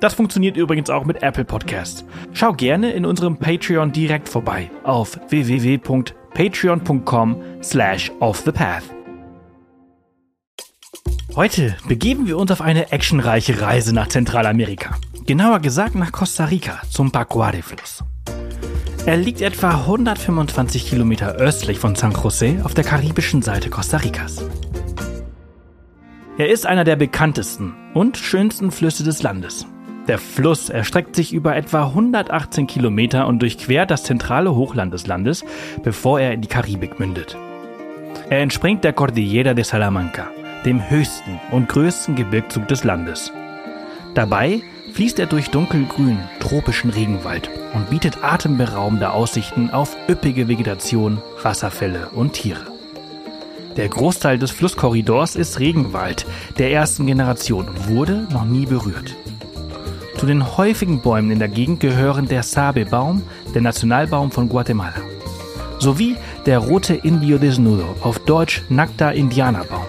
Das funktioniert übrigens auch mit Apple Podcasts. Schau gerne in unserem Patreon direkt vorbei auf www.patreon.com slash offthepath. Heute begeben wir uns auf eine actionreiche Reise nach Zentralamerika. Genauer gesagt nach Costa Rica zum Pacuare-Fluss. Er liegt etwa 125 Kilometer östlich von San José auf der karibischen Seite Costa Ricas. Er ist einer der bekanntesten und schönsten Flüsse des Landes. Der Fluss erstreckt sich über etwa 118 Kilometer und durchquert das zentrale Hochland des Landes, bevor er in die Karibik mündet. Er entspringt der Cordillera de Salamanca, dem höchsten und größten Gebirgszug des Landes. Dabei fließt er durch dunkelgrün tropischen Regenwald und bietet atemberaubende Aussichten auf üppige Vegetation, Wasserfälle und Tiere. Der Großteil des Flusskorridors ist Regenwald der ersten Generation und wurde noch nie berührt. Zu den häufigen Bäumen in der Gegend gehören der Sabe-Baum, der Nationalbaum von Guatemala, sowie der rote Indio Desnudo, auf Deutsch nackter Indianerbaum.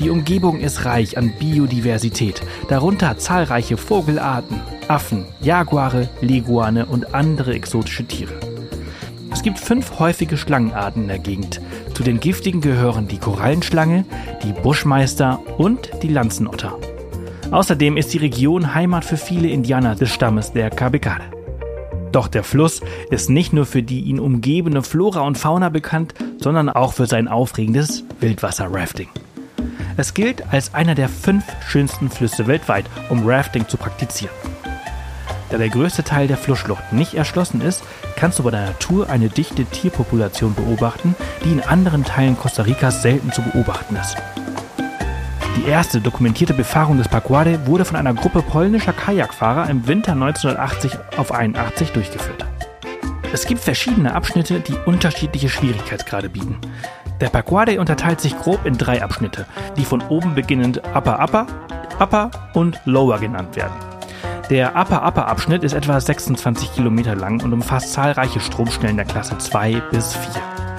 Die Umgebung ist reich an Biodiversität, darunter zahlreiche Vogelarten, Affen, Jaguare, Leguane und andere exotische Tiere. Es gibt fünf häufige Schlangenarten in der Gegend. Zu den giftigen gehören die Korallenschlange, die Buschmeister und die Lanzenotter. Außerdem ist die Region Heimat für viele Indianer des Stammes der Cabecare. Doch der Fluss ist nicht nur für die ihn umgebende Flora und Fauna bekannt, sondern auch für sein aufregendes Wildwasser-Rafting. Es gilt als einer der fünf schönsten Flüsse weltweit, um Rafting zu praktizieren. Da der größte Teil der Flussschlucht nicht erschlossen ist, kannst du bei deiner Tour eine dichte Tierpopulation beobachten, die in anderen Teilen Costa Ricas selten zu beobachten ist. Die erste dokumentierte Befahrung des Paguade wurde von einer Gruppe polnischer Kajakfahrer im Winter 1980 auf 81 durchgeführt. Es gibt verschiedene Abschnitte, die unterschiedliche Schwierigkeitsgrade bieten. Der Paguade unterteilt sich grob in drei Abschnitte, die von oben beginnend Upper Upper, Upper und Lower genannt werden. Der Upper Upper Abschnitt ist etwa 26 Kilometer lang und umfasst zahlreiche Stromschnellen der Klasse 2 bis 4.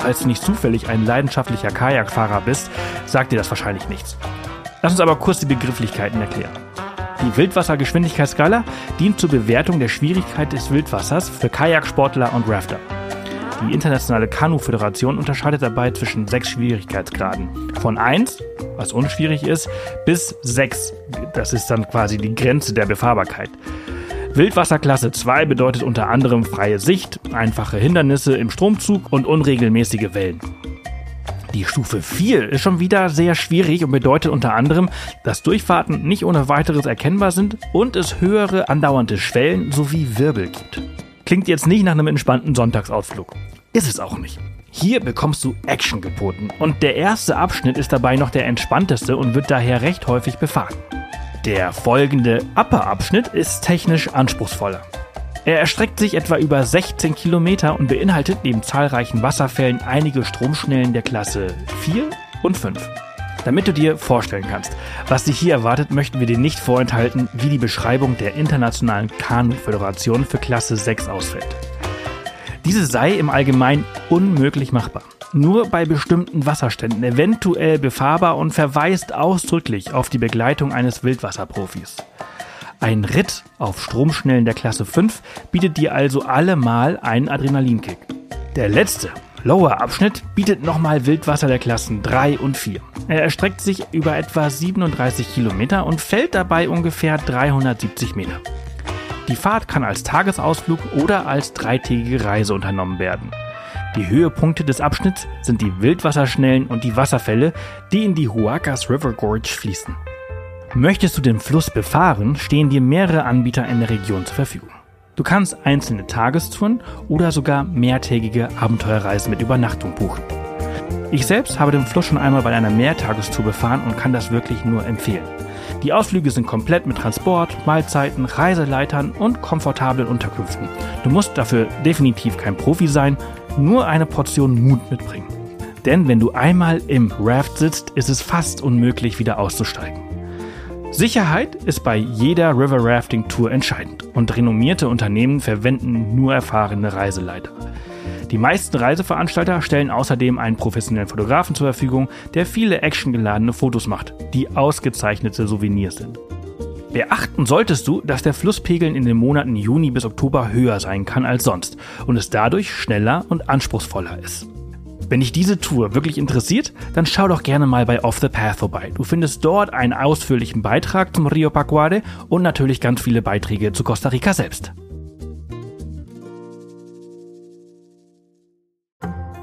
Falls du nicht zufällig ein leidenschaftlicher Kajakfahrer bist, sagt dir das wahrscheinlich nichts. Lass uns aber kurz die Begrifflichkeiten erklären. Die Wildwassergeschwindigkeitsskala dient zur Bewertung der Schwierigkeit des Wildwassers für Kajaksportler und Rafter. Die Internationale Kanu-Föderation unterscheidet dabei zwischen sechs Schwierigkeitsgraden. Von 1, was unschwierig ist, bis 6, das ist dann quasi die Grenze der Befahrbarkeit. Wildwasserklasse 2 bedeutet unter anderem freie Sicht, einfache Hindernisse im Stromzug und unregelmäßige Wellen. Die Stufe 4 ist schon wieder sehr schwierig und bedeutet unter anderem, dass Durchfahrten nicht ohne weiteres erkennbar sind und es höhere andauernde Schwellen sowie Wirbel gibt. Klingt jetzt nicht nach einem entspannten Sonntagsausflug. Ist es auch nicht. Hier bekommst du Action geboten und der erste Abschnitt ist dabei noch der entspannteste und wird daher recht häufig befahren. Der folgende Upper-Abschnitt ist technisch anspruchsvoller. Er erstreckt sich etwa über 16 Kilometer und beinhaltet neben zahlreichen Wasserfällen einige Stromschnellen der Klasse 4 und 5. Damit du dir vorstellen kannst, was dich hier erwartet, möchten wir dir nicht vorenthalten, wie die Beschreibung der Internationalen Kanu-Föderation für Klasse 6 ausfällt. Diese sei im Allgemeinen unmöglich machbar. Nur bei bestimmten Wasserständen eventuell befahrbar und verweist ausdrücklich auf die Begleitung eines Wildwasserprofis. Ein Ritt auf Stromschnellen der Klasse 5 bietet dir also allemal einen Adrenalinkick. Der letzte, Lower-Abschnitt bietet nochmal Wildwasser der Klassen 3 und 4. Er erstreckt sich über etwa 37 Kilometer und fällt dabei ungefähr 370 Meter. Die Fahrt kann als Tagesausflug oder als dreitägige Reise unternommen werden. Die Höhepunkte des Abschnitts sind die Wildwasserschnellen und die Wasserfälle, die in die Huacas River Gorge fließen. Möchtest du den Fluss befahren, stehen dir mehrere Anbieter in der Region zur Verfügung. Du kannst einzelne Tagestouren oder sogar mehrtägige Abenteuerreisen mit Übernachtung buchen. Ich selbst habe den Fluss schon einmal bei einer Mehrtagestour befahren und kann das wirklich nur empfehlen. Die Ausflüge sind komplett mit Transport, Mahlzeiten, Reiseleitern und komfortablen Unterkünften. Du musst dafür definitiv kein Profi sein, nur eine Portion Mut mitbringen. Denn wenn du einmal im Raft sitzt, ist es fast unmöglich, wieder auszusteigen. Sicherheit ist bei jeder River Rafting Tour entscheidend und renommierte Unternehmen verwenden nur erfahrene Reiseleiter. Die meisten Reiseveranstalter stellen außerdem einen professionellen Fotografen zur Verfügung, der viele actiongeladene Fotos macht, die ausgezeichnete Souvenirs sind. Beachten solltest du, dass der Flusspegel in den Monaten Juni bis Oktober höher sein kann als sonst und es dadurch schneller und anspruchsvoller ist. Wenn dich diese Tour wirklich interessiert, dann schau doch gerne mal bei Off the Path vorbei. Du findest dort einen ausführlichen Beitrag zum Rio Pacuare und natürlich ganz viele Beiträge zu Costa Rica selbst.